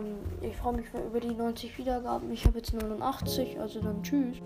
ähm, ich freue mich über die 90 Wiedergaben. Ich habe jetzt 89, also dann tschüss.